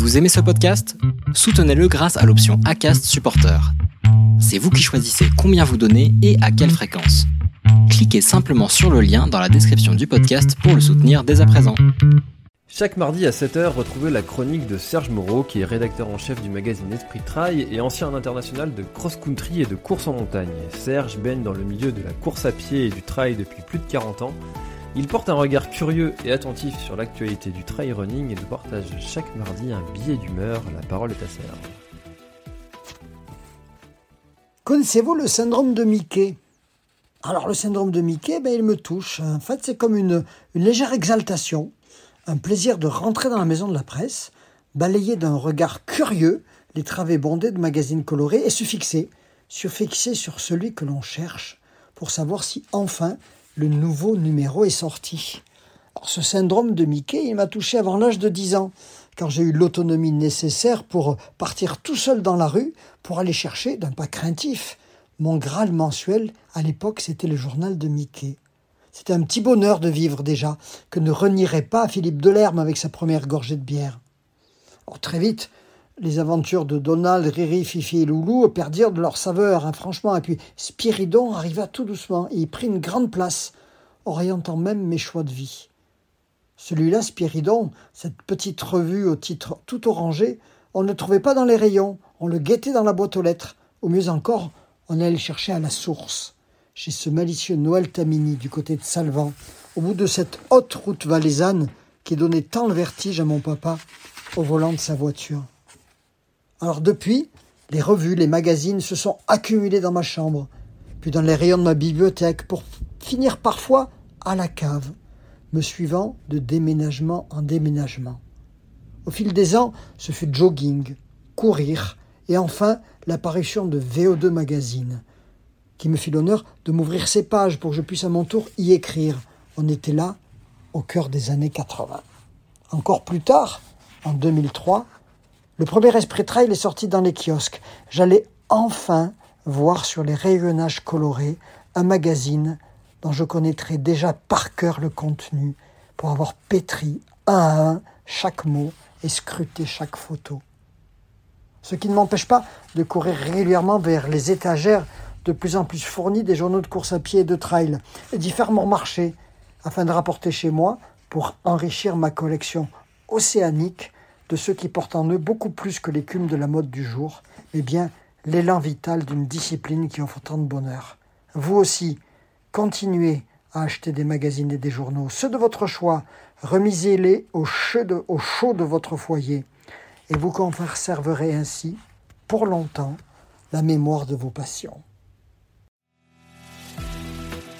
Vous aimez ce podcast? Soutenez-le grâce à l'option ACAST Supporter. C'est vous qui choisissez combien vous donnez et à quelle fréquence. Cliquez simplement sur le lien dans la description du podcast pour le soutenir dès à présent. Chaque mardi à 7h, retrouvez la chronique de Serge Moreau, qui est rédacteur en chef du magazine Esprit Trail et ancien international de cross-country et de course en montagne. Serge baigne dans le milieu de la course à pied et du trail depuis plus de 40 ans. Il porte un regard curieux et attentif sur l'actualité du trail running et nous partage chaque mardi un billet d'humeur. La parole est à Serge. Connaissez-vous le syndrome de Mickey? Alors le syndrome de Mickey, ben, il me touche. En fait, c'est comme une, légère exaltation, un plaisir de rentrer dans la maison de la presse, balayer d'un regard curieux les travées bondées de magazines colorés et se fixer, se fixer sur celui que l'on cherche pour savoir si enfin le nouveau numéro est sorti. Ce syndrome de Mickey, il m'a touché avant l'âge de 10 ans, quand j'ai eu l'autonomie nécessaire pour partir tout seul dans la rue pour aller chercher, d'un pas craintif, mon Graal mensuel. À l'époque, c'était le journal de Mickey. C'était un petit bonheur de vivre déjà, que ne renierait pas Philippe Delerme avec sa première gorgée de bière. Alors, très vite, les aventures de Donald, Riri, Fifi et Loulou perdirent de leur saveur, hein, franchement. Et puis Spiridon arriva tout doucement et y prit une grande place, orientant même mes choix de vie. Celui-là, Spiridon, cette petite revue au titre tout orangé, on ne le trouvait pas dans les rayons, on le guettait dans la boîte aux lettres. Ou mieux encore, on allait le chercher à la source, chez ce malicieux Noël Tamini du côté de Salvan, au bout de cette haute route valaisanne qui donnait tant le vertige à mon papa au volant de sa voiture. Alors depuis, les revues, les magazines se sont accumulés dans ma chambre, puis dans les rayons de ma bibliothèque, pour finir parfois à la cave, me suivant de déménagement en déménagement. Au fil des ans, ce fut jogging, courir, et enfin l'apparition de VO2 Magazine, qui me fit l'honneur de m'ouvrir ses pages pour que je puisse à mon tour y écrire. On était là, au cœur des années 80. Encore plus tard, en 2003, le premier Esprit Trail est sorti dans les kiosques. J'allais enfin voir sur les rayonnages colorés un magazine dont je connaîtrais déjà par cœur le contenu pour avoir pétri un à un chaque mot et scruté chaque photo. Ce qui ne m'empêche pas de courir régulièrement vers les étagères de plus en plus fournies des journaux de course à pied et de trail et d'y faire mon marché afin de rapporter chez moi pour enrichir ma collection océanique de ceux qui portent en eux beaucoup plus que l'écume de la mode du jour, mais bien l'élan vital d'une discipline qui offre tant de bonheur. Vous aussi, continuez à acheter des magazines et des journaux, ceux de votre choix, remisez-les au chaud de votre foyer, et vous conserverez ainsi, pour longtemps, la mémoire de vos passions.